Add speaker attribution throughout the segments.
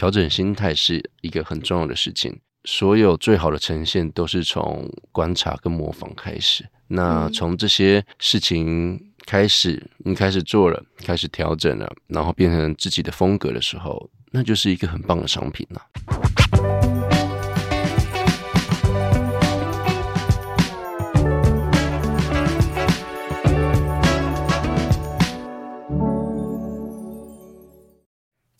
Speaker 1: 调整心态是一个很重要的事情。所有最好的呈现都是从观察跟模仿开始。那从这些事情开始，你开始做了，开始调整了，然后变成自己的风格的时候，那就是一个很棒的商品了。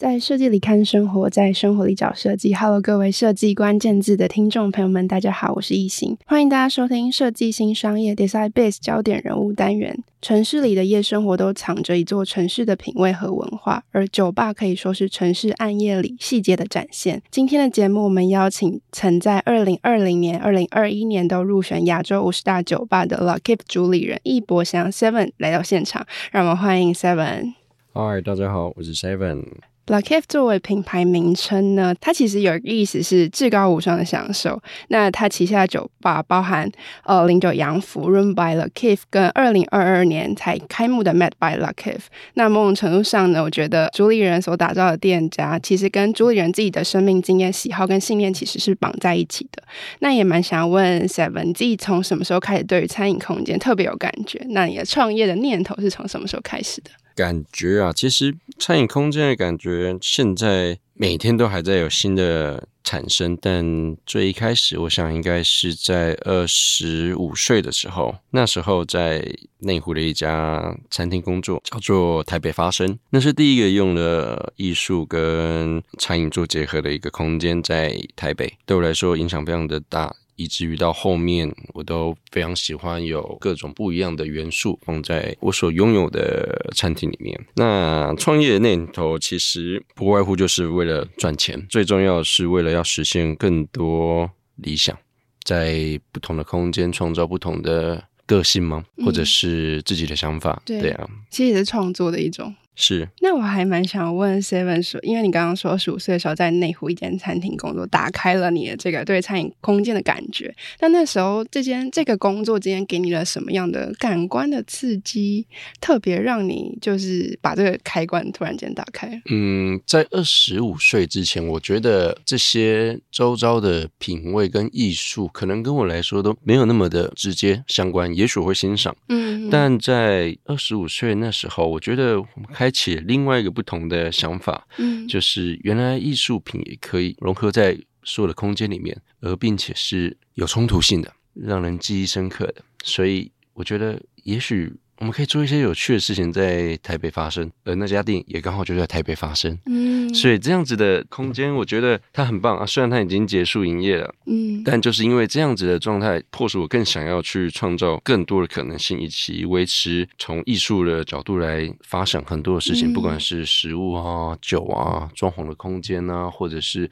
Speaker 2: 在设计里看生活，在生活里找设计。Hello，各位设计关键字的听众朋友们，大家好，我是易行，欢迎大家收听设计新商业 Design Base 焦点人物单元。城市里的夜生活都藏着一座城市的品味和文化，而酒吧可以说是城市暗夜里细节的展现。今天的节目，我们邀请曾在二零二零年、二零二一年都入选亚洲五十大酒吧的 Lockip 主理人易博祥 Seven 来到现场，让我们欢迎 Seven。
Speaker 1: Hi，大家好，我是 Seven。
Speaker 2: Le Kiff 作为品牌名称呢，它其实有个意思是至高无上的享受。那它旗下的酒吧包含呃零九洋服 Room by Le Kiff 跟二零二二年才开幕的 Mad by Le Kiff。那某种程度上呢，我觉得主理人所打造的店家，其实跟主理人自己的生命经验、喜好跟信念其实是绑在一起的。那也蛮想问 Seven，自己从什么时候开始对于餐饮空间特别有感觉？那你的创业的念头是从什么时候开始的？
Speaker 1: 感觉啊，其实餐饮空间的感觉，现在每天都还在有新的产生。但最一开始，我想应该是在二十五岁的时候，那时候在内湖的一家餐厅工作，叫做台北发生。那是第一个用了艺术跟餐饮做结合的一个空间，在台北，对我来说影响非常的大。以至于到后面，我都非常喜欢有各种不一样的元素放在我所拥有的餐厅里面。那创业的念头其实不外乎就是为了赚钱，最重要是为了要实现更多理想，在不同的空间创造不同的个性吗？或者是自己的想法？嗯、对啊，
Speaker 2: 其实也是创作的一种。
Speaker 1: 是，
Speaker 2: 那我还蛮想问 Seven 说，因为你刚刚说十五岁的时候在内湖一间餐厅工作，打开了你的这个对餐饮空间的感觉。那那时候这间这个工作之间给你了什么样的感官的刺激，特别让你就是把这个开关突然间打开？
Speaker 1: 嗯，在二十五岁之前，我觉得这些周遭的品味跟艺术，可能跟我来说都没有那么的直接相关，也许会欣赏。嗯，但在二十五岁那时候，我觉得我们开且另外一个不同的想法，嗯，就是原来艺术品也可以融合在所有的空间里面，而并且是有冲突性的，让人记忆深刻的。所以我觉得，也许。我们可以做一些有趣的事情在台北发生，而那家店也刚好就在台北发生。嗯，所以这样子的空间，我觉得它很棒啊。虽然它已经结束营业了，嗯，但就是因为这样子的状态，迫使我更想要去创造更多的可能性，以及维持从艺术的角度来发想很多的事情，嗯，不管是食物啊、酒啊、装潢的空间啊，或者是。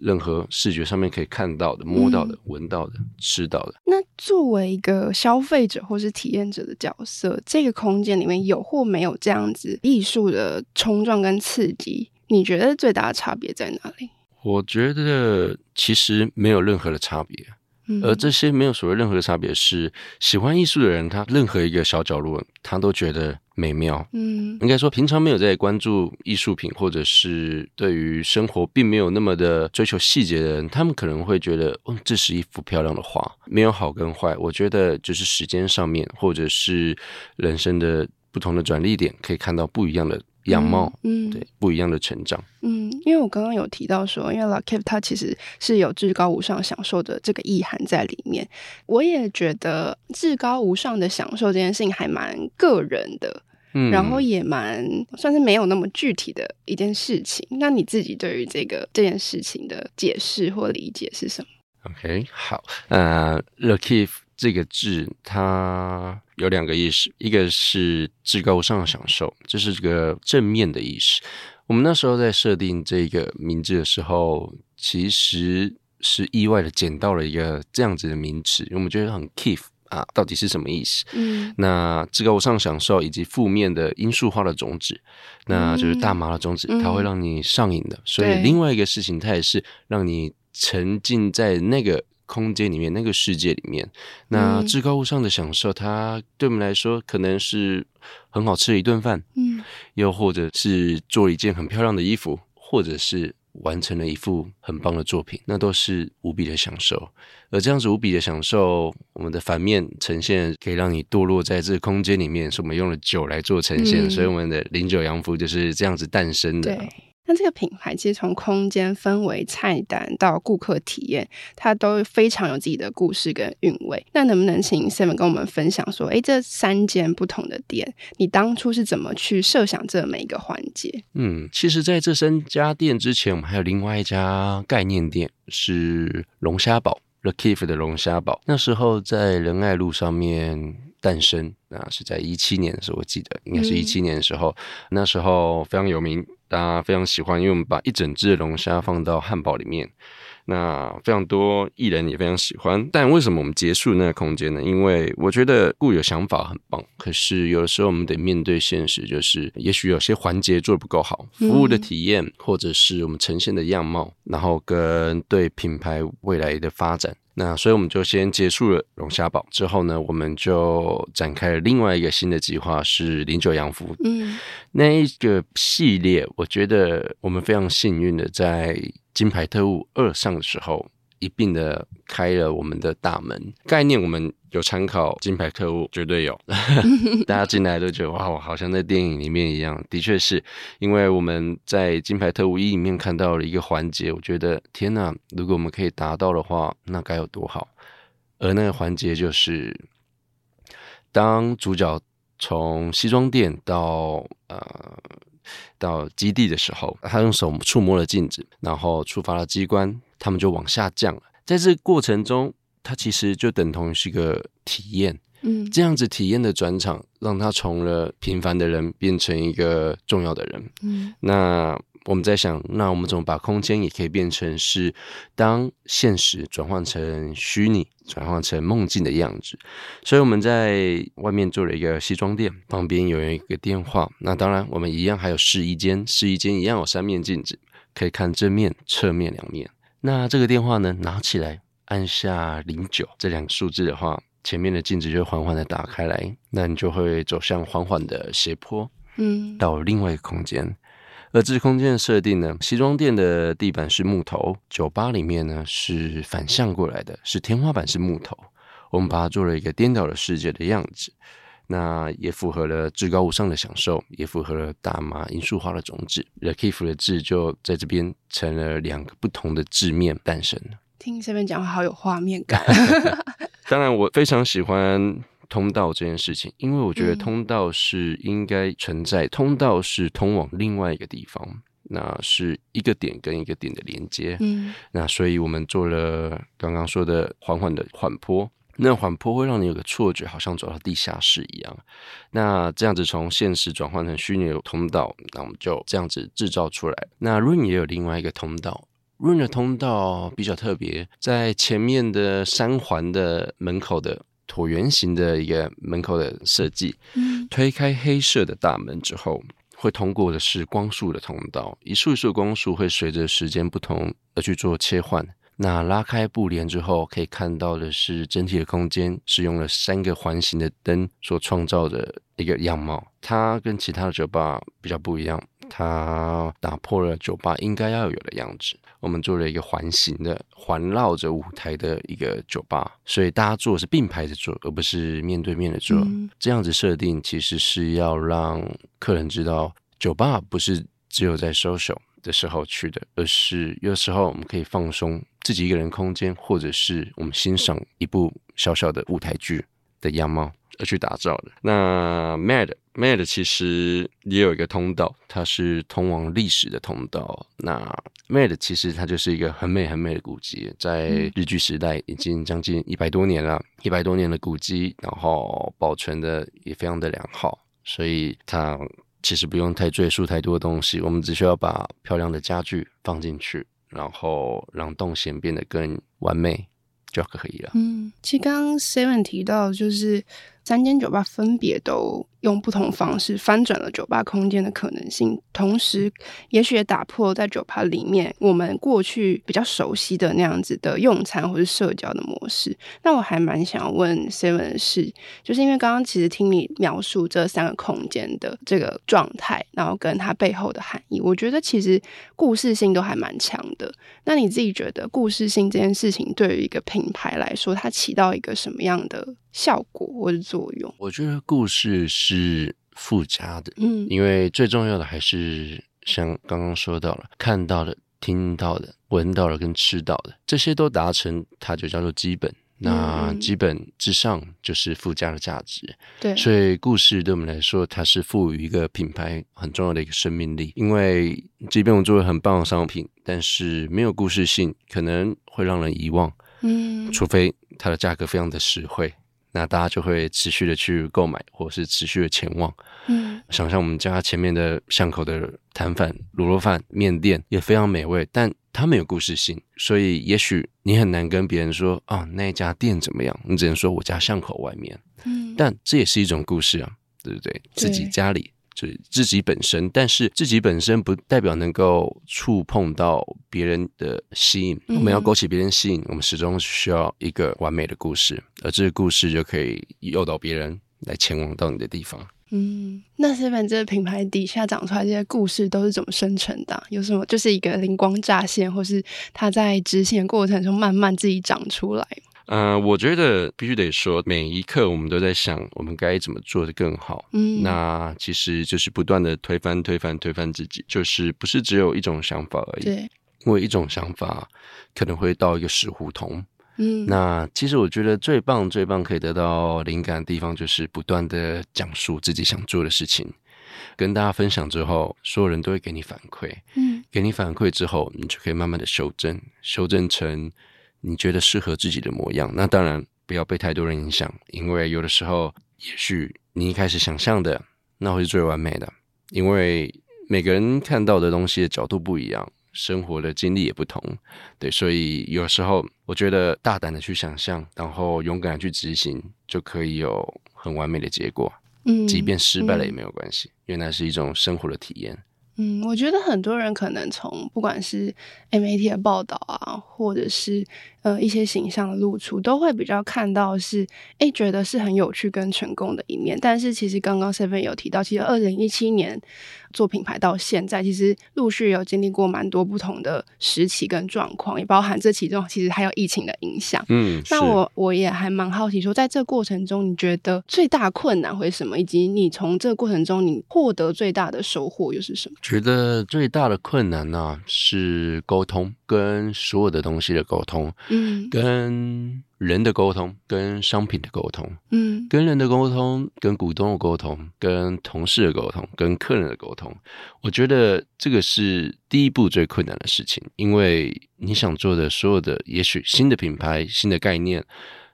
Speaker 1: 任何视觉上面可以看到的、摸到的、闻、嗯、到的、吃到的。
Speaker 2: 那作为一个消费者或是体验者的角色，这个空间里面有或没有这样子艺术的冲撞跟刺激？你觉得最大的差别在哪里？
Speaker 1: 我觉得其实没有任何的差别。而这些没有所谓任何的差别，是喜欢艺术的人，他任何一个小角落，他都觉得美妙。嗯，应该说，平常没有在关注艺术品，或者是对于生活并没有那么的追求细节的人，他们可能会觉得，嗯，这是一幅漂亮的画，没有好跟坏。我觉得就是时间上面，或者是人生的不同的转捩点，可以看到不一样的。样貌，嗯，对，不一样的成长，
Speaker 2: 嗯，因为我刚刚有提到说，因为 Kiff 它其实是有至高无上享受的这个意涵在里面，我也觉得至高无上的享受这件事情还蛮个人的，嗯，然后也蛮算是没有那么具体的一件事情。那你自己对于这个这件事情的解释或理解是什么
Speaker 1: ？OK，好，呃 Kiff 这个字它。有两个意思，一个是至高无上的享受，这是这个正面的意思。我们那时候在设定这个名字的时候，其实是意外的捡到了一个这样子的名词，因为我们觉得很 kiff 啊，到底是什么意思？嗯，那至高无上享受以及负面的罂粟花的种子，那就是大麻的种子，嗯、它会让你上瘾的。嗯、所以另外一个事情，它也是让你沉浸在那个。空间里面，那个世界里面，那至高无上的享受，它对我们来说可能是很好吃的一顿饭，嗯，又或者是做一件很漂亮的衣服，或者是完成了一幅很棒的作品，那都是无比的享受。而这样子无比的享受，我们的反面呈现可以让你堕落在这个空间里面，是我们用了酒来做呈现，嗯、所以我们的零酒洋服就是这样子诞生的。
Speaker 2: 对。那这个品牌其实从空间氛围、菜单到顾客体验，它都非常有自己的故事跟韵味。那能不能请 semen 跟我们分享说，诶，这三间不同的店，你当初是怎么去设想这每一个环节？
Speaker 1: 嗯，其实在这三家店之前，我们还有另外一家概念店，是龙虾堡 The Kiff 的龙虾堡。那时候在仁爱路上面诞生，那是在一七年的时候，我记得应该是一七年的时候，嗯、那时候非常有名。大家非常喜欢，因为我们把一整只的龙虾放到汉堡里面，那非常多艺人也非常喜欢。但为什么我们结束那个空间呢？因为我觉得固有想法很棒，可是有的时候我们得面对现实，就是也许有些环节做的不够好，服务的体验或者是我们呈现的样貌，然后跟对品牌未来的发展。那所以我们就先结束了龙虾堡之后呢，我们就展开了另外一个新的计划，是零九洋服。嗯，那一个系列，我觉得我们非常幸运的在金牌特务二上的时候。一并的开了我们的大门，概念我们有参考《金牌特务》，绝对有。大家进来都觉得哇，我好像在电影里面一样。的确是因为我们在《金牌特务一》里面看到了一个环节，我觉得天哪，如果我们可以达到的话，那该有多好。而那个环节就是，当主角从西装店到呃到基地的时候，他用手触摸了镜子，然后触发了机关。他们就往下降了，在这个过程中，它其实就等同于是一个体验，嗯，这样子体验的转场，让他从了平凡的人变成一个重要的人，嗯，那我们在想，那我们怎么把空间也可以变成是当现实转换成虚拟，转换成梦境的样子？所以我们在外面做了一个西装店，旁边有一个电话，那当然我们一样还有试衣间，试衣间一样有三面镜子，可以看正面、侧面两面。那这个电话呢，拿起来按下零九这两个数字的话，前面的镜子就缓缓的打开来，那你就会走向缓缓的斜坡，嗯，到另外一个空间。而这个空间的设定呢，西装店的地板是木头，酒吧里面呢是反向过来的，是天花板是木头，我们把它做了一个颠倒的世界的样子。那也符合了至高无上的享受，也符合了大麻罂粟花的种子。The Kiff 的字就在这边成了两个不同的字面诞生了。
Speaker 2: 听这边讲话好有画面感。
Speaker 1: 当然，我非常喜欢通道这件事情，因为我觉得通道是应该存在，嗯、通道是通往另外一个地方，那是一个点跟一个点的连接。嗯，那所以我们做了刚刚说的缓缓的缓坡。那缓坡会让你有个错觉，好像走到地下室一样。那这样子从现实转换成虚拟的通道，那我们就这样子制造出来。那 Rain 也有另外一个通道，Run 的通道比较特别，在前面的三环的门口的椭圆形的一个门口的设计。嗯，推开黑色的大门之后，会通过的是光束的通道，一束一束光束会随着时间不同而去做切换。那拉开布帘之后，可以看到的是整体的空间是用了三个环形的灯所创造的一个样貌。它跟其他的酒吧比较不一样，它打破了酒吧应该要有的样子。我们做了一个环形的环绕着舞台的一个酒吧，所以大家坐是并排着坐，而不是面对面的坐。嗯、这样子设定其实是要让客人知道，酒吧不是只有在 social 的时候去的，而是有时候我们可以放松。自己一个人空间，或者是我们欣赏一部小小的舞台剧的样貌而去打造的。那 Mad Mad 其实也有一个通道，它是通往历史的通道。那 Mad 其实它就是一个很美很美的古迹，在日据时代已经将近一百多年了，一百多年的古迹，然后保存的也非常的良好，所以它其实不用太赘述太多的东西，我们只需要把漂亮的家具放进去。然后让动线变得更完美就可以了。
Speaker 2: 嗯，其实刚刚 Seven 提到，就是三间酒吧分别都用不同方式翻转了酒吧空间的可能性，同时也许也打破在酒吧里面我们过去比较熟悉的那样子的用餐或是社交的模式。那我还蛮想问 Seven 的是，就是因为刚刚其实听你描述这三个空间的这个状态，然后跟它背后的含义，我觉得其实故事性都还蛮强的。那你自己觉得故事性这件事情对于一个品牌来说，它起到一个什么样的效果或者作用？
Speaker 1: 我觉得故事是附加的，嗯，因为最重要的还是像刚刚说到了，看到的、听到的、闻到的跟吃到的，这些都达成，它就叫做基本。那基本之上就是附加的价值，
Speaker 2: 对，
Speaker 1: 所以故事对我们来说，它是赋予一个品牌很重要的一个生命力。因为即便我们做了很棒的商品，但是没有故事性，可能会让人遗忘。嗯，除非它的价格非常的实惠。那大家就会持续的去购买，或者是持续的前往。嗯，想象我们家前面的巷口的摊贩卤肉饭面店也非常美味，但他们有故事性，所以也许你很难跟别人说啊、哦、那家店怎么样，你只能说我家巷口外面。嗯，但这也是一种故事啊，对不对？对，自己家里。是自己本身，但是自己本身不代表能够触碰到别人的吸引。嗯、我们要勾起别人吸引，我们始终需要一个完美的故事，而这个故事就可以诱导别人来前往到你的地方。
Speaker 2: 嗯，那 Seven 这个品牌底下长出来这些故事都是怎么生成的？有什么就是一个灵光乍现，或是它在执行的过程中慢慢自己长出来？
Speaker 1: 嗯、呃，我觉得必须得说，每一刻我们都在想，我们该怎么做的更好。嗯，那其实就是不断的推翻、推翻、推翻自己，就是不是只有一种想法而已。对，因为一种想法可能会到一个死胡同。嗯，那其实我觉得最棒、最棒可以得到灵感的地方，就是不断的讲述自己想做的事情，跟大家分享之后，所有人都会给你反馈。嗯，给你反馈之后，你就可以慢慢的修正，修正成。你觉得适合自己的模样，那当然不要被太多人影响，因为有的时候，也许你一开始想象的那会是最完美的，因为每个人看到的东西的角度不一样，生活的经历也不同，对，所以有时候我觉得大胆的去想象，然后勇敢的去执行，就可以有很完美的结果。嗯，即便失败了也没有关系，嗯，因为那是一种生活的体验。
Speaker 2: 嗯，我觉得很多人可能从不管是 MAT 的报道啊，或者是呃一些形象的露出，都会比较看到是诶觉得是很有趣跟成功的一面。但是其实刚刚 Seven 有提到，其实二零一七年做品牌到现在，其实陆续有经历过蛮多不同的时期跟状况，也包含这其中其实还有疫情的影响。嗯，那我我也还蛮好奇说，在这过程中，你觉得最大困难会是什么？以及你从这个过程中你获得最大的收获又是什么？
Speaker 1: 觉得最大的困难呢、啊，是沟通，跟所有的东西的沟通，嗯，跟人的沟通，跟商品的沟通，嗯，跟人的沟通，跟股东的沟通，跟同事的沟通，跟客人的沟通。我觉得这个是第一步最困难的事情，因为你想做的所有的，也许新的品牌、新的概念，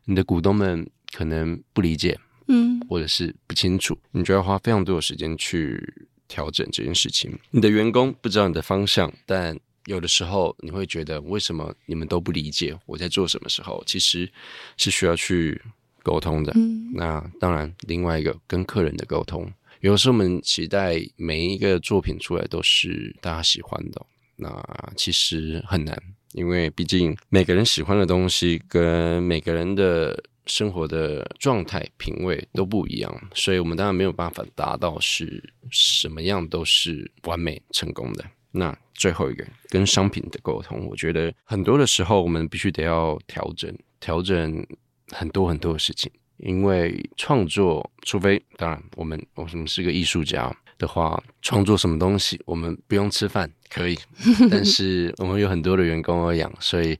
Speaker 1: 你的股东们可能不理解，嗯，或者是不清楚，你就要花非常多的时间去。调整这件事情，你的员工不知道你的方向，但有的时候你会觉得，为什么你们都不理解我在做什么？时候其实是需要去沟通的。嗯，那当然，另外一个跟客人的沟通，有的时候我们期待每一个作品出来都是大家喜欢的，那其实很难，因为毕竟每个人喜欢的东西跟每个人的。生活的状态、品味都不一样，所以我们当然没有办法达到是什么样都是完美成功的。那最后一个跟商品的沟通，我觉得很多的时候我们必须得要调整，调整很多很多的事情，因为创作，除非当然我们我们是个艺术家的话，创作什么东西我们不用吃饭可以，但是我们有很多的员工要养，所以。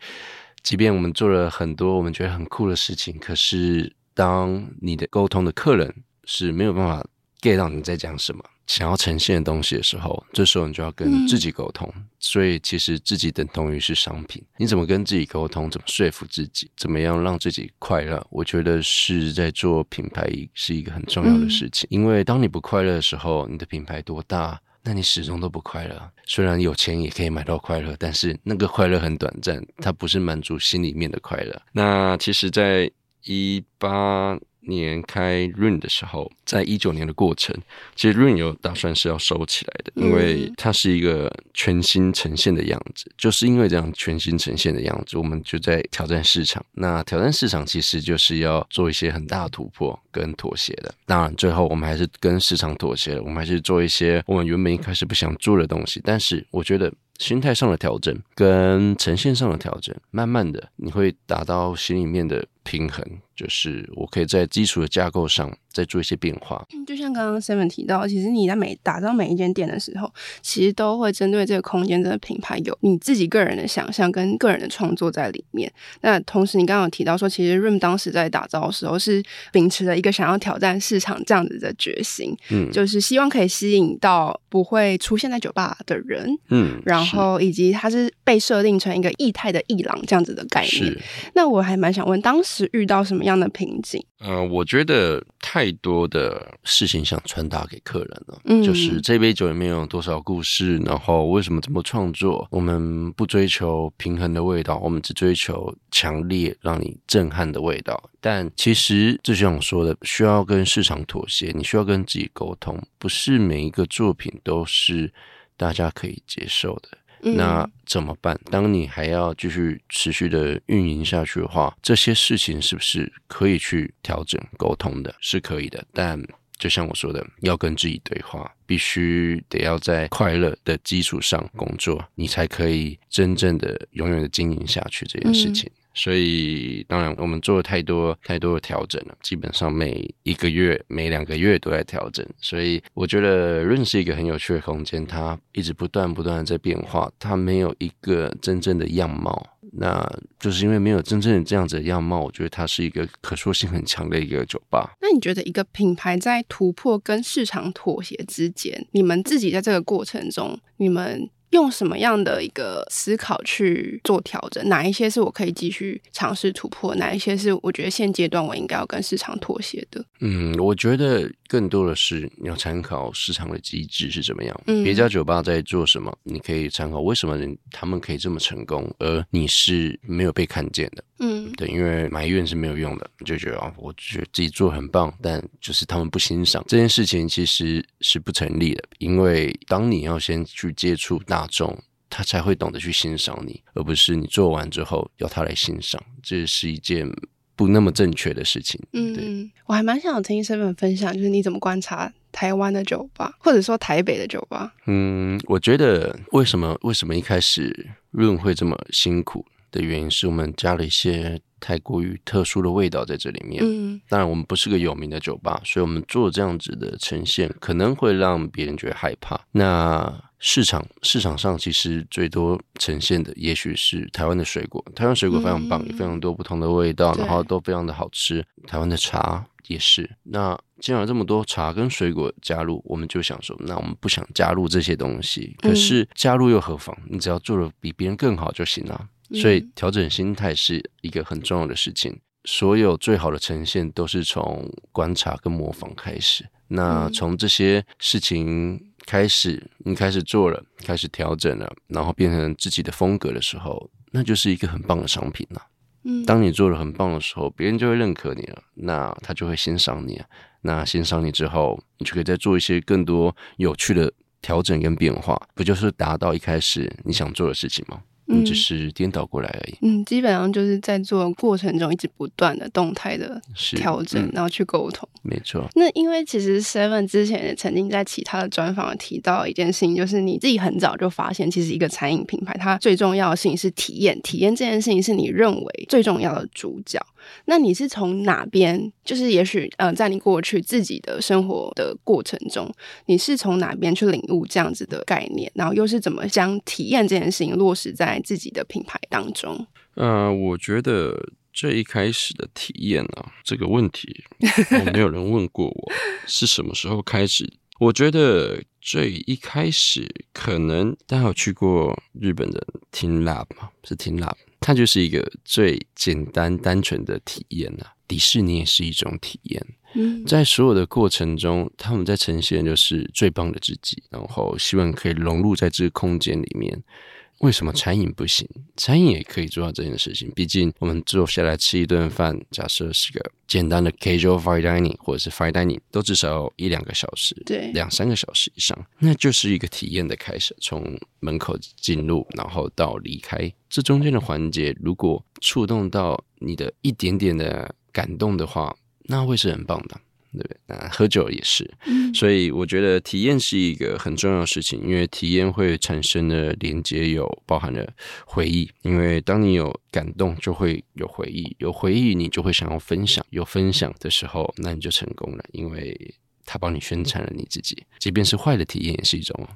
Speaker 1: 即便我们做了很多我们觉得很酷的事情，可是当你的沟通的客人是没有办法 get 到你在讲什么，想要呈现的东西的时候，这时候你就要跟自己沟通。嗯。所以其实自己等同于是商品，你怎么跟自己沟通，怎么说服自己，怎么样让自己快乐？我觉得是在做品牌是一个很重要的事情。因为当你不快乐的时候，你的品牌多大？那你始终都不快乐。虽然有钱也可以买到快乐，但是那个快乐很短暂，它不是满足心里面的快乐。那其实，在一八年开 Rune 的时候，在一九年的过程，其实 Rune 有打算是要收起来的，因为它是一个全新呈现的样子。就是因为这样全新呈现的样子，我们就在挑战市场。那挑战市场其实就是要做一些很大的突破跟妥协的。当然，最后我们还是跟市场妥协了，我们还是做一些我们原本一开始不想做的东西。但是，我觉得。心态上的调整跟呈现上的调整，慢慢的你会达到心里面的平衡。就是我可以在基础的架构上再做一些变化。
Speaker 2: 就像刚刚 Seven 提到，其实你在每打造每一间店的时候，其实都会针对这个空间、这个品牌有你自己个人的想象跟个人的创作在里面。那同时，你刚刚有提到说，其实 Room 当时在打造的时候是秉持了一个想要挑战市场这样子的决心，嗯，就是希望可以吸引到不会出现在酒吧的人，嗯，然后以及它是被设定成一个异态的异廊这样子的概念。那我还蛮想问，当时遇到什么样的瓶颈？
Speaker 1: 嗯、呃，我觉得太多的事情想传达给客人了。嗯，就是这杯酒里面有多少故事，然后为什么这么创作？我们不追求平衡的味道，我们只追求强烈让你震撼的味道。但其实就像我说的，需要跟市场妥协，你需要跟自己沟通，不是每一个作品都是大家可以接受的。那怎么办？当你还要继续持续的运营下去的话，这些事情是不是可以去调整沟通的？是可以的，但就像我说的，要跟自己对话，必须得要在快乐的基础上工作，你才可以真正的永远的经营下去这件事情。所以，当然，我们做了太多太多的调整了，基本上每一个月、每两个月都在调整。所以，我觉得 Rune 是一个很有趣的空间，它一直不断不断的在变化，它没有一个真正的样貌。那就是因为没有真正的这样子的样貌，我觉得它是一个可塑性很强的一个酒吧。
Speaker 2: 那你觉得一个品牌在突破跟市场妥协之间，你们自己在这个过程中，你们？用什么样的一个思考去做调整？哪一些是我可以继续尝试突破？哪一些是我觉得现阶段我应该要跟市场妥协的？
Speaker 1: 嗯，我觉得更多的是你要参考市场的机制是怎么样。嗯，别家酒吧在做什么，你可以参考为什么人他们可以这么成功，而你是没有被看见的。嗯，对，因为埋怨是没有用的，你就觉得啊，我觉得自己做很棒，但就是他们不欣赏这件事情，其实是不成立的。因为当你要先去接触大众，他才会懂得去欣赏你，而不是你做完之后要他来欣赏，这是一件不那么正确的事情。嗯，
Speaker 2: 我还蛮想听 Seven 分享，就是你怎么观察台湾的酒吧，或者说台北的酒吧？
Speaker 1: 嗯，我觉得为什么为什么一开始 Rune 会这么辛苦？的原因是我们加了一些太过于特殊的味道在这里面。嗯，当然我们不是个有名的酒吧，所以我们做这样子的呈现可能会让别人觉得害怕。那市场市场上其实最多呈现的也许是台湾的水果，台湾水果非常棒，嗯、也非常多不同的味道，然后都非常的好吃。台湾的茶也是。那既然有这么多茶跟水果加入，我们就想说，那我们不想加入这些东西，可是加入又何妨？你只要做的比别人更好就行了。所以调整心态是一个很重要的事情。所有最好的呈现都是从观察跟模仿开始。那从这些事情开始，你开始做了，开始调整了，然后变成自己的风格的时候，那就是一个很棒的商品了。嗯，当你做的很棒的时候，别人就会认可你了，那他就会欣赏你。那欣赏你之后，你就可以再做一些更多有趣的调整跟变化，不就是达到一开始你想做的事情吗？嗯，只是颠倒过来而已。
Speaker 2: 嗯，基本上就是在做过程中一直不断的动态的调整，嗯、然后去沟通。
Speaker 1: 没错。
Speaker 2: 那因为其实 Seven 之前也曾经在其他的专访提到一件事情，就是你自己很早就发现，其实一个餐饮品牌它最重要的事情是体验，体验这件事情是你认为最重要的主角。那你是从哪边？就是也许，呃，在你过去自己的生活的过程中，你是从哪边去领悟这样子的概念？然后又是怎么将体验这件事情落实在自己的品牌当中？
Speaker 1: 呃，我觉得最一开始的体验啊，这个问题，没有人问过我是什么时候开始。我觉得最一开始，可能大家有去过日本的 teamLab 吗？是 teamLab。它就是一个最简单单纯的体验呐、啊，迪士尼也是一种体验。嗯，在所有的过程中，他们在呈现就是最棒的自己，然后希望可以融入在这个空间里面。为什么餐饮不行？餐饮也可以做到这件事情。毕竟我们坐下来吃一顿饭，假设是个简单的 casual fine dining 或者是 fine dining，都至少有一两个小时，
Speaker 2: 对，
Speaker 1: 两三个小时以上，那就是一个体验的开始。从门口进入，然后到离开，这中间的环节，如果触动到你的一点点的感动的话，那会是很棒的。对不对？那喝酒也是，所以我觉得体验是一个很重要的事情，因为体验会产生的连接有包含了回忆，因为当你有感动，就会有回忆，有回忆你就会想要分享，有分享的时候，那你就成功了，因为他帮你宣传了你自己，即便是坏的体验也是一种。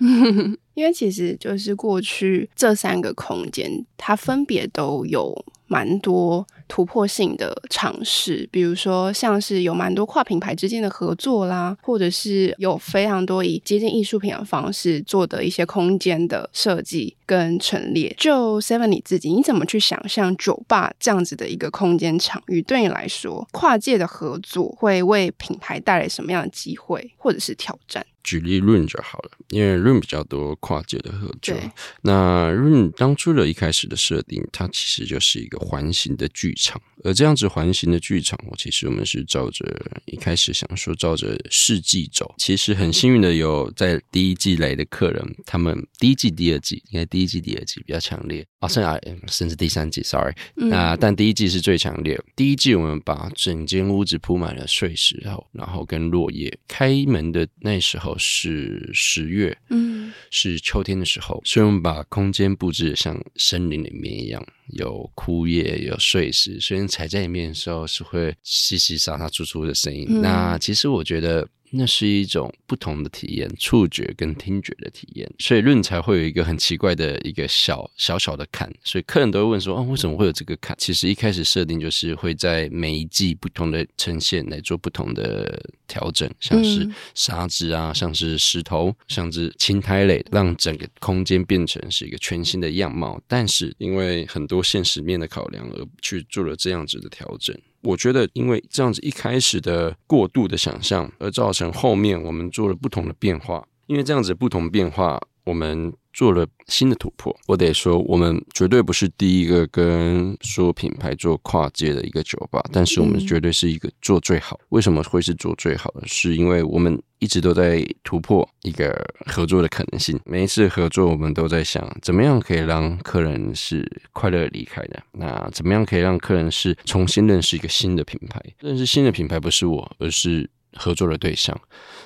Speaker 2: 因为其实就是过去这三个空间，它分别都有蛮多。突破性的尝试，比如说像是有蛮多跨品牌之间的合作啦，或者是有非常多以接近艺术品的方式做的一些空间的设计跟陈列。就 Seven 你自己，你怎么去想象酒吧这样子的一个空间场域？对你来说，跨界的合作会为品牌带来什么样的机会或者是挑战？
Speaker 1: 举例 Room 就好了，因为 Room 比较多跨界的合作。那 Room 当初的一开始的设定，它其实就是一个环形的剧场。而这样子环形的剧场，我其实我们是照着一开始想说照着世纪走。其实很幸运的有在第一季来的客人，他们第一季、第二季，应该第一季、第二季比较强烈啊，甚至甚至第三季，sorry。那但第一季是最强烈。第一季我们把整间屋子铺满了碎石，然后然后跟落叶。开门的那时候。是十月，嗯，是秋天的时候，所以我们把空间布置得像森林里面一样，有枯叶，有碎石，所以踩在里面的时候是会稀稀沙沙、窣窣的声音。嗯、那其实我觉得。那是一种不同的体验，触觉跟听觉的体验，所以论才会有一个很奇怪的一个小小小的坎，所以客人都会问说：“哦，为什么会有这个坎？”其实一开始设定就是会在每一季不同的呈现来做不同的调整，像是沙子啊，像是石头，像是青苔类，让整个空间变成是一个全新的样貌。但是因为很多现实面的考量而去做了这样子的调整。我觉得，因为这样子一开始的过度的想象，而造成后面我们做了不同的变化。因为这样子不同变化，我们做了新的突破。我得说，我们绝对不是第一个跟所有品牌做跨界的一个酒吧，但是我们绝对是一个做最好。为什么会是做最好的？是因为我们一直都在突破一个合作的可能性。每一次合作，我们都在想，怎么样可以让客人是快乐离开的？那怎么样可以让客人是重新认识一个新的品牌？认识新的品牌不是我，而是。合作的对象，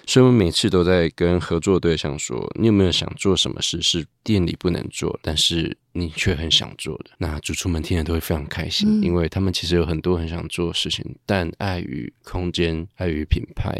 Speaker 1: 所以我们每次都在跟合作对象说：“你有没有想做什么事是店里不能做，但是你却很想做的？”那主厨们听了都会非常开心，因为他们其实有很多很想做的事情，但碍于空间、碍于品牌、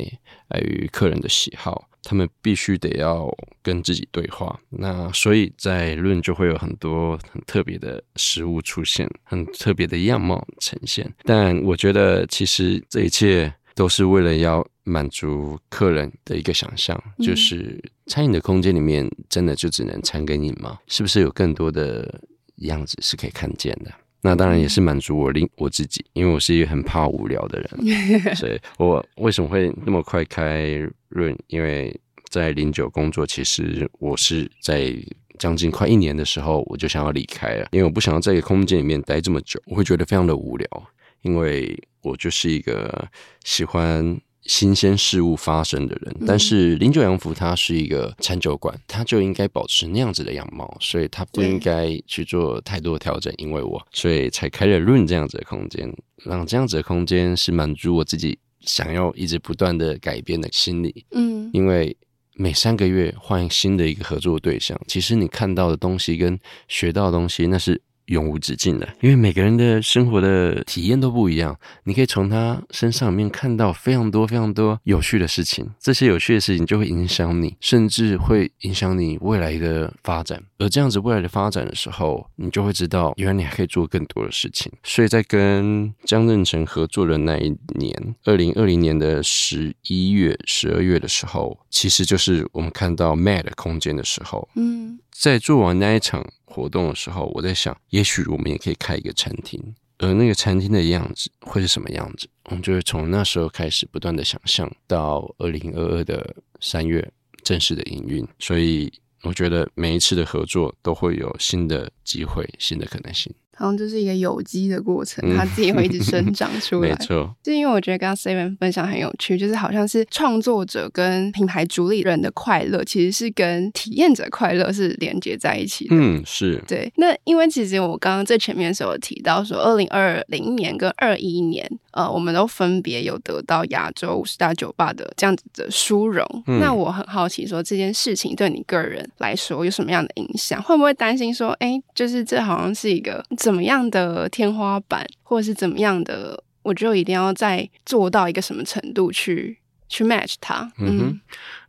Speaker 1: 碍于客人的喜好，他们必须得要跟自己对话。那所以在论就会有很多很特别的食物出现，很特别的样貌呈现。但我觉得，其实这一切。都是为了要满足客人的一个想象，就是餐饮的空间里面真的就只能餐跟饮吗？是不是有更多的样子是可以看见的？那当然也是满足我另我自己，因为我是一个很怕无聊的人，所以我为什么会那么快开润？因为在零九工作，其实我是在将近快一年的时候，我就想要离开了，因为我不想要在一个空间里面待这么久，我会觉得非常的无聊，因为。我就是一个喜欢新鲜事物发生的人，但是零九洋服它是一个餐酒馆，它就应该保持那样子的样貌，所以它不应该去做太多的调整。因为我，所以才开了 Room 这样子的空间，让这样子的空间是满足我自己想要一直不断的改变的心理。嗯，因为每三个月换新的一个合作对象，其实你看到的东西跟学到的东西，那是。永无止境的，因为每个人的生活的体验都不一样，你可以从他身上面看到非常多非常多有趣的事情，这些有趣的事情就会影响你，甚至会影响你未来的发展。而这样子未来的发展的时候，你就会知道，原来你还可以做更多的事情。所以在跟江振成合作的那一年，二零二零年的十一月、十二月的时候，其实就是我们看到 Mad 空间的时候，嗯，在做完那一场。活动的时候，我在想，也也许我们也可以开一个餐厅，而那个餐厅的样子会是什么样子？我们就会从那时候开始不断的想象，到二零二二的三月正式的营运。所以我觉得每一次的合作都会有新的机会、新的可能性。
Speaker 2: 好像就是一个有机的过程，它自己会一直生长出来。
Speaker 1: 嗯、没错，
Speaker 2: 就因为我觉得刚刚 Seven 分享很有趣，就是好像是创作者跟品牌主理人的快乐，其实是跟体验者快乐是连接在一起的。
Speaker 1: 嗯，是
Speaker 2: 对。那因为其实我刚刚在前面的时候有提到说，二零二零年跟二一年，呃，我们都分别有得到亚洲五十大酒吧的这样子的殊荣。嗯、那我很好奇，说这件事情对你个人来说有什么样的影响？会不会担心说，哎，就是这好像是一个。怎么样的天花板，或者是怎么样的，我就一定要再做到一个什么程度去去 match 它。
Speaker 1: 嗯哼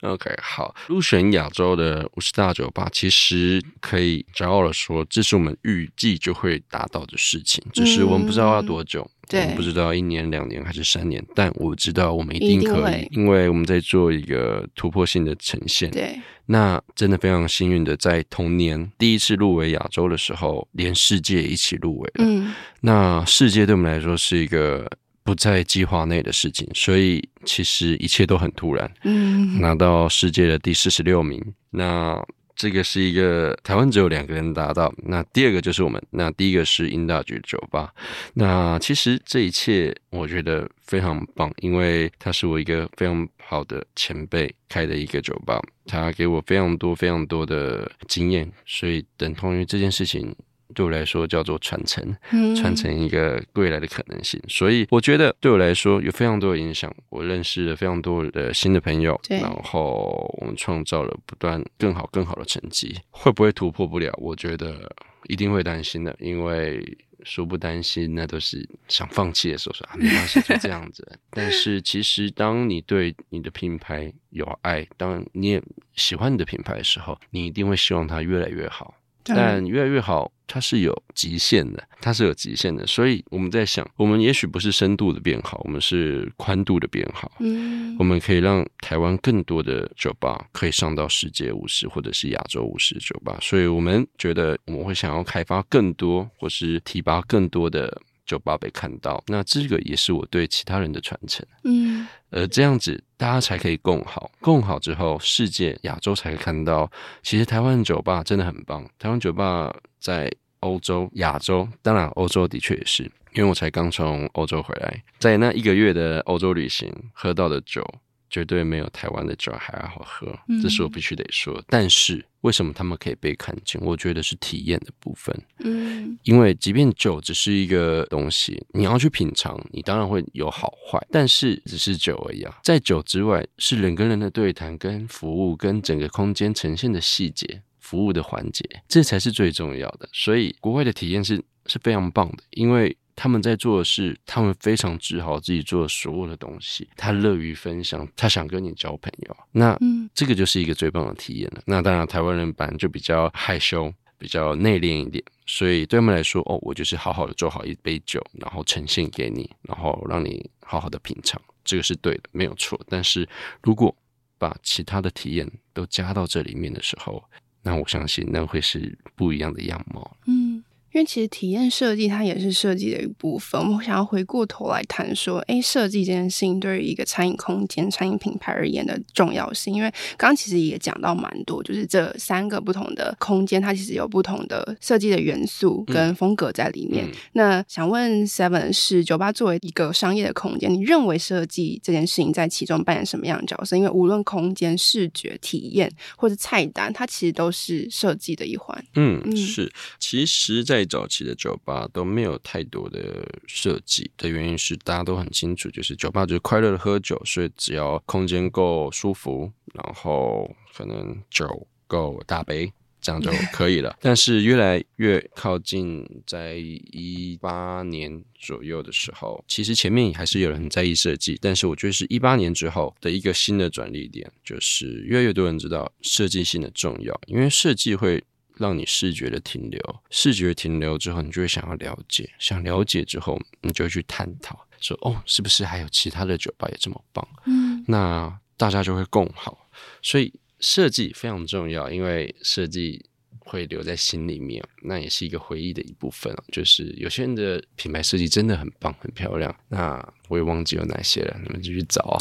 Speaker 1: ，OK，好，入选亚洲的五十大酒吧，其实可以骄傲的说，这是我们预计就会达到的事情，只是我们不知道要多久。嗯对，我不知道一年、两年还是三年，但我知道我们一定可以，因为我们在做一个突破性的呈现。
Speaker 2: 对，
Speaker 1: 那真的非常幸运的，在同年第一次入围亚洲的时候，连世界一起入围了。嗯，那世界对我们来说是一个不在计划内的事情，所以其实一切都很突然。嗯，拿到世界的第四十六名，那。这个是一个台湾只有两个人达到，那第二个就是我们，那第一个是英大橘酒吧。那其实这一切我觉得非常棒，因为他是我一个非常好的前辈开的一个酒吧，他给我非常多非常多的经验，所以等同于这件事情。对我来说叫做传承，传承一个未来的可能性。所以我觉得对我来说有非常多的影响。我认识了非常多的新的朋友，然后我们创造了不断更好更好的成绩。会不会突破不了？我觉得一定会担心的，因为说不担心，那都是想放弃的时候说啊，没关系，就这样子。但是其实当你对你的品牌有爱，当你也喜欢你的品牌的时候，你一定会希望它越来越好。但越来越好，它是有极限的，它是有极限的。所以我们在想，我们也许不是深度的变好，我们是宽度的变好。嗯，我们可以让台湾更多的酒吧可以上到世界五十或者是亚洲五十酒吧。所以我们觉得我们会想要开发更多，或是提拔更多的。酒吧被看到，那这个也是我对其他人的传承。嗯，而这样子大家才可以共好，共好之后，世界亚洲才会看到，其实台湾酒吧真的很棒。台湾酒吧在欧洲、亚洲，当然欧洲的确也是，因为我才刚从欧洲回来，在那一个月的欧洲旅行喝到的酒。绝对没有台湾的酒还要好喝，这是我必须得说。嗯、但是为什么他们可以被看见？我觉得是体验的部分。嗯，因为即便酒只是一个东西，你要去品尝，你当然会有好坏，但是只是酒而已啊。在酒之外，是人跟人的对谈、跟服务、跟整个空间呈现的细节、服务的环节，这才是最重要的。所以国外的体验是是非常棒的，因为。他们在做的是，他们非常自豪自己做的所有的东西，他乐于分享，他想跟你交朋友。那，嗯，这个就是一个最棒的体验了。那当然，台湾人本来就比较害羞，比较内敛一点，所以对他们来说，哦，我就是好好的做好一杯酒，然后呈现给你，然后让你好好的品尝，这个是对的，没有错。但是如果把其他的体验都加到这里面的时候，那我相信那会是不一样的样貌。嗯。
Speaker 2: 因为其实体验设计它也是设计的一部分。我们想要回过头来谈说，哎，设计这件事情对于一个餐饮空间、餐饮品牌而言的重要性。因为刚刚其实也讲到蛮多，就是这三个不同的空间，它其实有不同的设计的元素跟风格在里面。嗯、那想问 Seven 是酒吧作为一个商业的空间，你认为设计这件事情在其中扮演什么样的角色？因为无论空间、视觉体验或者菜单，它其实都是设计的一环。
Speaker 1: 嗯，嗯是。其实，在早期的酒吧都没有太多的设计的原因是，大家都很清楚，就是酒吧就是快乐的喝酒，所以只要空间够舒服，然后可能酒够大杯，这样就可以了。但是越来越靠近在一八年左右的时候，其实前面还是有人很在意设计，但是我觉得是一八年之后的一个新的转捩点，就是越来越多人知道设计性的重要，因为设计会。让你视觉的停留，视觉停留之后，你就会想要了解，想了解之后，你就会去探讨，说哦，是不是还有其他的酒吧也这么棒？嗯，那大家就会共好。所以设计非常重要，因为设计会留在心里面，那也是一个回忆的一部分。就是有些人的品牌设计真的很棒，很漂亮。那我也忘记有哪些了，你们继续找啊。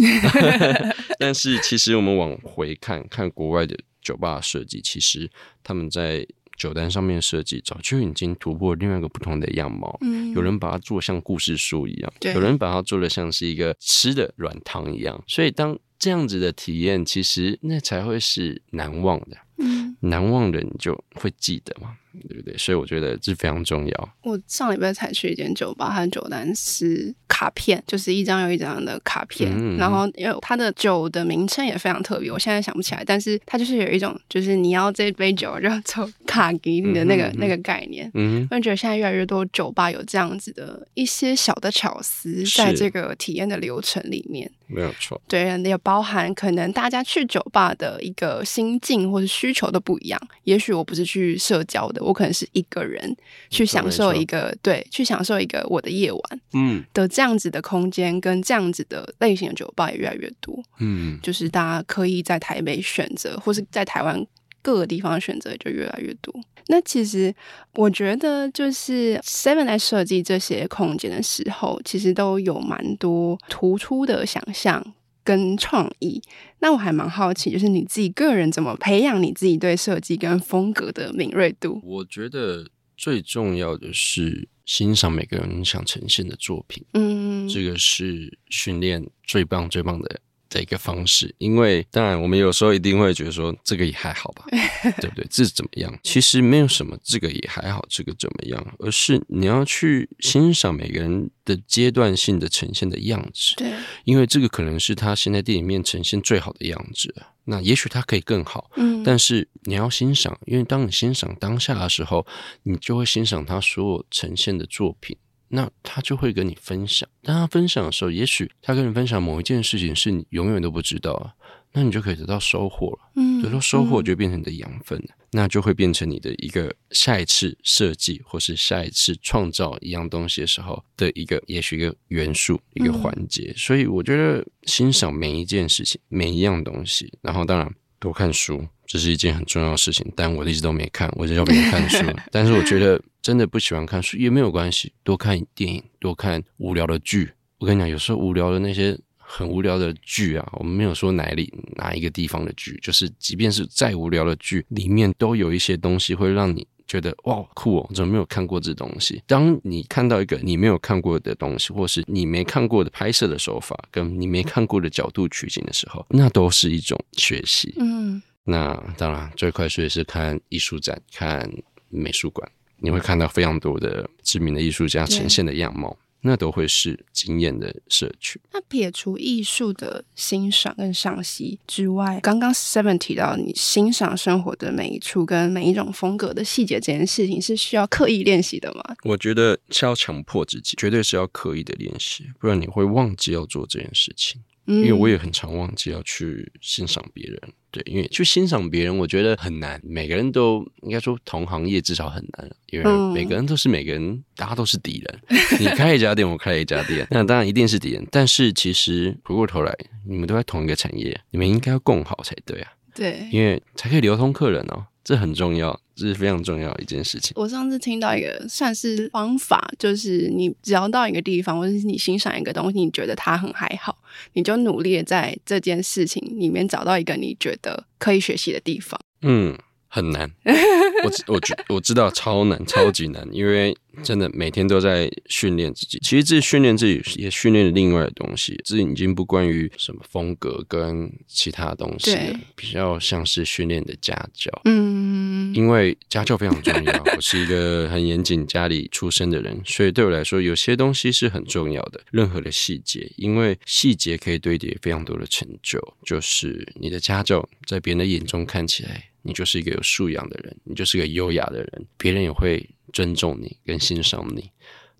Speaker 1: 但是其实我们往回看看国外的。酒吧设计，其实他们在酒单上面设计早就已经突破另外一个不同的样貌。嗯，有人把它做像故事书一样，对，有人把它做的像是一个吃的软糖一样。所以当这样子的体验，其实那才会是难忘的。嗯，难忘的你就会记得嘛。对不对？所以我觉得这非常重要。
Speaker 2: 我上礼拜才去一间酒吧，它的酒单是卡片，就是一张又一张的卡片。然后因为它的酒的名称也非常特别，我现在想不起来。但是它就是有一种，就是你要这杯酒，就要抽卡给你的那个、嗯、那个概念。嗯，我觉得现在越来越多酒吧有这样子的一些小的巧思，在这个体验的流程里面。
Speaker 1: 没有错。
Speaker 2: 对，也包含可能大家去酒吧的一个心境或者需求都不一样。也许我不是去社交的。我可能是一个人去享受一个对，去享受一个我的夜晚，嗯，的这样子的空间跟这样子的类型的酒吧也越来越多，嗯，就是大家可以在台北选择，或是在台湾各个地方选择就越来越多。那其实我觉得，就是 Seven 在设计这些空间的时候，其实都有蛮多突出的想象跟创意，那我还蛮好奇，就是你自己个人怎么培养你自己对设计跟风格的敏锐度？
Speaker 1: 我觉得最重要的是欣赏每个人想呈现的作品，嗯，这个是训练最棒最棒的。的一个方式，因为当然我们有时候一定会觉得说这个也还好吧，对不对？这怎么样？其实没有什么这个也还好，这个怎么样？而是你要去欣赏每个人的阶段性的呈现的样子，对，因为这个可能是他现在店里面呈现最好的样子，那也许他可以更好，嗯，但是你要欣赏，因为当你欣赏当下的时候，你就会欣赏他所有呈现的作品。那他就会跟你分享，当他分享的时候，也许他跟你分享某一件事情是你永远都不知道啊，那你就可以得到收获了。嗯，得到收获就变成你的养分，嗯，那就会变成你的一个下一次设计或是下一次创造一样东西的时候的一个，也许一个元素，一个环节。嗯，所以我觉得欣赏每一件事情，每一样东西，然后当然多看书。这是一件很重要的事情，但我一直都没看，我就要别人看书。但是我觉得真的不喜欢看书也没有关系，多看电影，多看无聊的剧。我跟你讲，有时候无聊的那些很无聊的剧啊，我们没有说哪里哪一个地方的剧，就是即便是再无聊的剧，里面都有一些东西会让你觉得哇酷哦，怎么没有看过这东西？当你看到一个你没有看过的东西，或是你没看过的拍摄的手法，跟你没看过的角度取景的时候，那都是一种学习。嗯。那当然，最快速也是看艺术展、看美术馆，你会看到非常多的知名的艺术家呈现的样貌，那都会是经验的摄取。
Speaker 2: 那撇除艺术的欣赏跟赏析之外，刚刚 Seven 提到你欣赏生活的每一处跟每一种风格的细节这件事情，是需要刻意练习的吗？
Speaker 1: 我觉得是要强迫自己，绝对是要刻意的练习，不然你会忘记要做这件事情。因为我也很常忘记要去欣赏别人，对，因为去欣赏别人，我觉得很难。每个人都应该说同行业至少很难，因为每个人都是每个人，大家都是敌人。你开一家店，我开一家店，那当然一定是敌人。但是其实回过头来，你们都在同一个产业，你们应该要共好才对啊。
Speaker 2: 对，
Speaker 1: 因为才可以流通客人哦。这很重要，这是非常重要的一件事情。
Speaker 2: 我上次听到一个算是方法，就是你只要到一个地方，或者是你欣赏一个东西，你觉得它很还好，你就努力在这件事情里面找到一个你觉得可以学习的地方。
Speaker 1: 嗯。很难，我 我知我知道超难，超级难，因为真的每天都在训练自己。其实这训练自己也训练了另外的东西，这已经不关于什么风格跟其他东西了，比较像是训练的家教。嗯，因为家教非常重要。我是一个很严谨家里出身的人，所以对我来说，有些东西是很重要的。任何的细节，因为细节可以堆叠非常多的成就。就是你的家教在别人的眼中看起来。你就是一个有素养的人，你就是个优雅的人，别人也会尊重你跟欣赏你。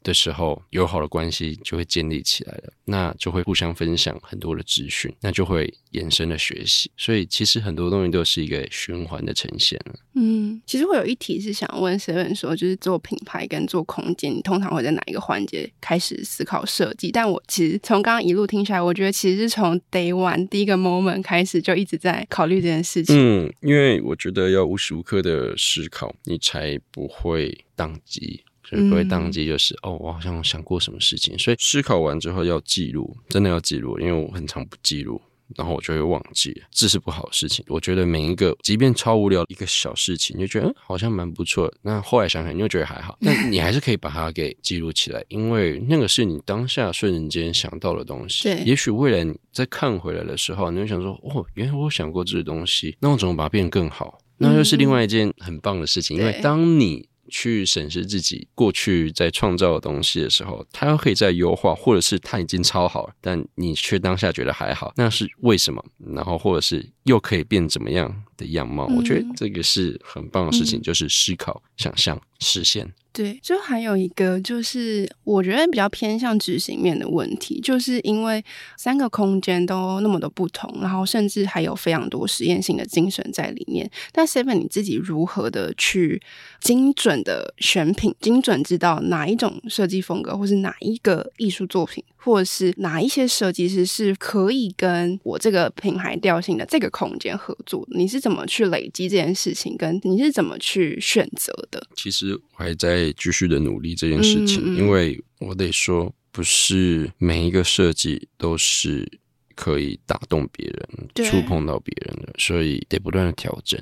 Speaker 1: 的时候，友好的关系就会建立起来了，那就会互相分享很多的资讯，那就会延伸的学习。所以其实很多东西都是一个循环的呈现了。
Speaker 2: 嗯，其实我有一题是想问 Seven 说，就是做品牌跟做空间，你通常会在哪一个环节开始思考设计？但我其实从刚刚一路听下来，我觉得其实是从 Day One 第一个 moment 开始就一直在考虑这件事情。
Speaker 1: 嗯，因为我觉得要无时无刻的思考，你才不会宕机。所以不会当机，就是、嗯、哦，我好像想过什么事情，所以思考完之后要记录，真的要记录，因为我很常不记录。然后我就会忘记，这是不好的事情。我觉得每一个，即便超无聊一个小事情，你就觉得、嗯、好像蛮不错。那后来想想，你又觉得还好。但 你还是可以把它给记录起来，因为那个是你当下瞬间间想到的东西。
Speaker 2: 对，
Speaker 1: 也许未来你再看回来的时候，你会想说：哦，原来我想过这个东西，那我怎么把它变得更好？那又是另外一件很棒的事情。嗯、因为当你去审视自己过去在创造的东西的时候，它又可以再优化，或者是它已经超好，但你却当下觉得还好，那是为什么？然后或者是又可以变怎么样的样貌？嗯、我觉得这个是很棒的事情，嗯、就是思考、想象、实现。
Speaker 2: 对，就还有一个就是，我觉得比较偏向执行面的问题，就是因为三个空间都那么的不同，然后甚至还有非常多实验性的精神在里面。但 Seven 你自己如何的去精准的选品，精准知道哪一种设计风格，或是哪一个艺术作品，或者是哪一些设计师是可以跟我这个品牌调性的这个空间合作？你是怎么去累积这件事情？跟你是怎么去选择的？
Speaker 1: 其实我还在。继续的努力这件事情，嗯嗯，因为我得说，不是每一个设计都是可以打动别人、触碰到别人的，所以得不断的调整。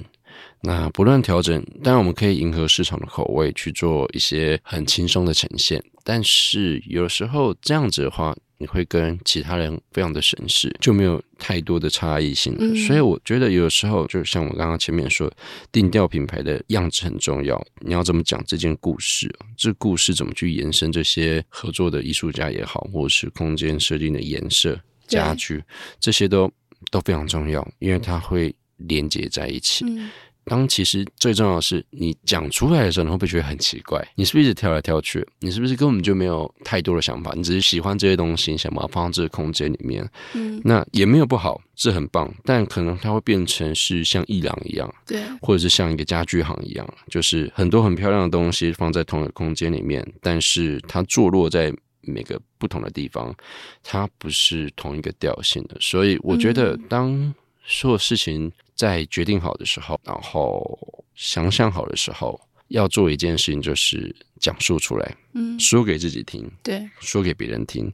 Speaker 1: 那不断调整，当然我们可以迎合市场的口味去做一些很轻松的呈现，但是有时候这样子的话。你会跟其他人非常的神似，就没有太多的差异性了。嗯、所以我觉得有时候，就像我刚刚前面说，定调品牌的样子很重要。你要怎么讲这件故事？这故事怎么去延伸？这些合作的艺术家也好，或者是空间设定的颜色、家具，这些都都非常重要，因为它会连接在一起。嗯当其实最重要的是你讲出来的时候，你会不会觉得很奇怪？你是不是一直跳来跳去？你是不是根本就没有太多的想法？你只是喜欢这些东西，想把它放到这个空间里面。嗯，那也没有不好，是很棒。但可能它会变成是像伊朗一样，对，或者是像一个家具行一样，就是很多很漂亮的东西放在同一个空间里面，但是它坐落在每个不同的地方，它不是同一个调性的。所以我觉得，当所有事情。在决定好的时候，然后想想好的时候，要做一件事情，就是讲述出来，嗯，说给自己听，对，说给别人听，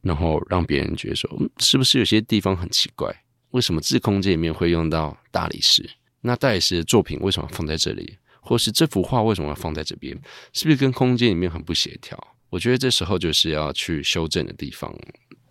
Speaker 1: 然后让别人觉得说，嗯，是不是有些地方很奇怪？为什么这空间里面会用到大理石？那大理石的作品为什么放在这里？或是这幅画为什么要放在这边？是不是跟空间里面很不协调？我觉得这时候就是要去修正的地方。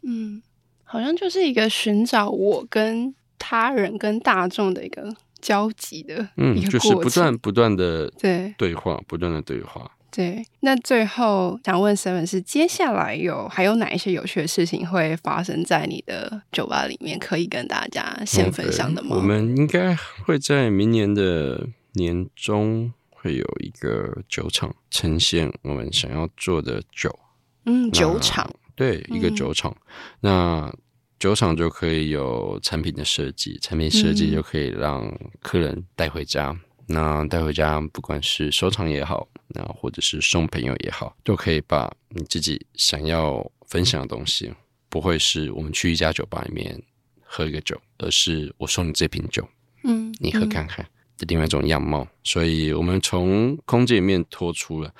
Speaker 2: 嗯，好像就是一个寻找我跟。他人跟大众的一个交集的，嗯，
Speaker 1: 就是不断不断的对对话，不断的对话。
Speaker 2: 对，那最后想问 Seven 是接下来有还有哪一些有趣的事情会发生在你的酒吧里面，可以跟大家先分享的吗
Speaker 1: ？Okay, 我们应该会在明年的年中会有一个酒厂呈现我们想要做的酒。
Speaker 2: 嗯，酒厂
Speaker 1: 对，一个酒厂，嗯、那。酒厂就可以有产品的设计，产品设计就可以让客人带回家。嗯、那带回家，不管是收藏也好，那或者是送朋友也好，都可以把你自己想要分享的东西，不会是我们去一家酒吧里面喝一个酒，而是我送你这瓶酒，嗯，你喝看看的另外一种样貌。所以我们从空间里面拖出了，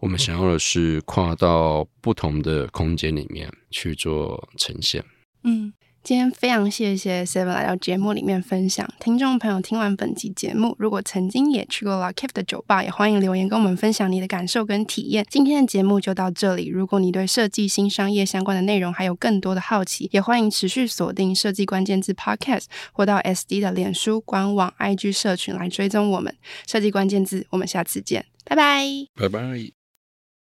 Speaker 1: 我们想要的是跨到不同的空间里面去做呈现。
Speaker 2: 嗯，今天非常谢谢 Seven 来到节目里面分享。听众朋友听完本集节目，如果曾经也去过 La Cave 的酒吧，也欢迎留言跟我们分享你的感受跟体验。今天的节目就到这里。如果你对设计新商业相关的内容还有更多的好奇，也欢迎持续锁定设计关键字 Podcast，或到 SD 的脸书官网、IG 社群来追踪我们。设计关键字，我们下次见，拜拜，
Speaker 1: 拜拜。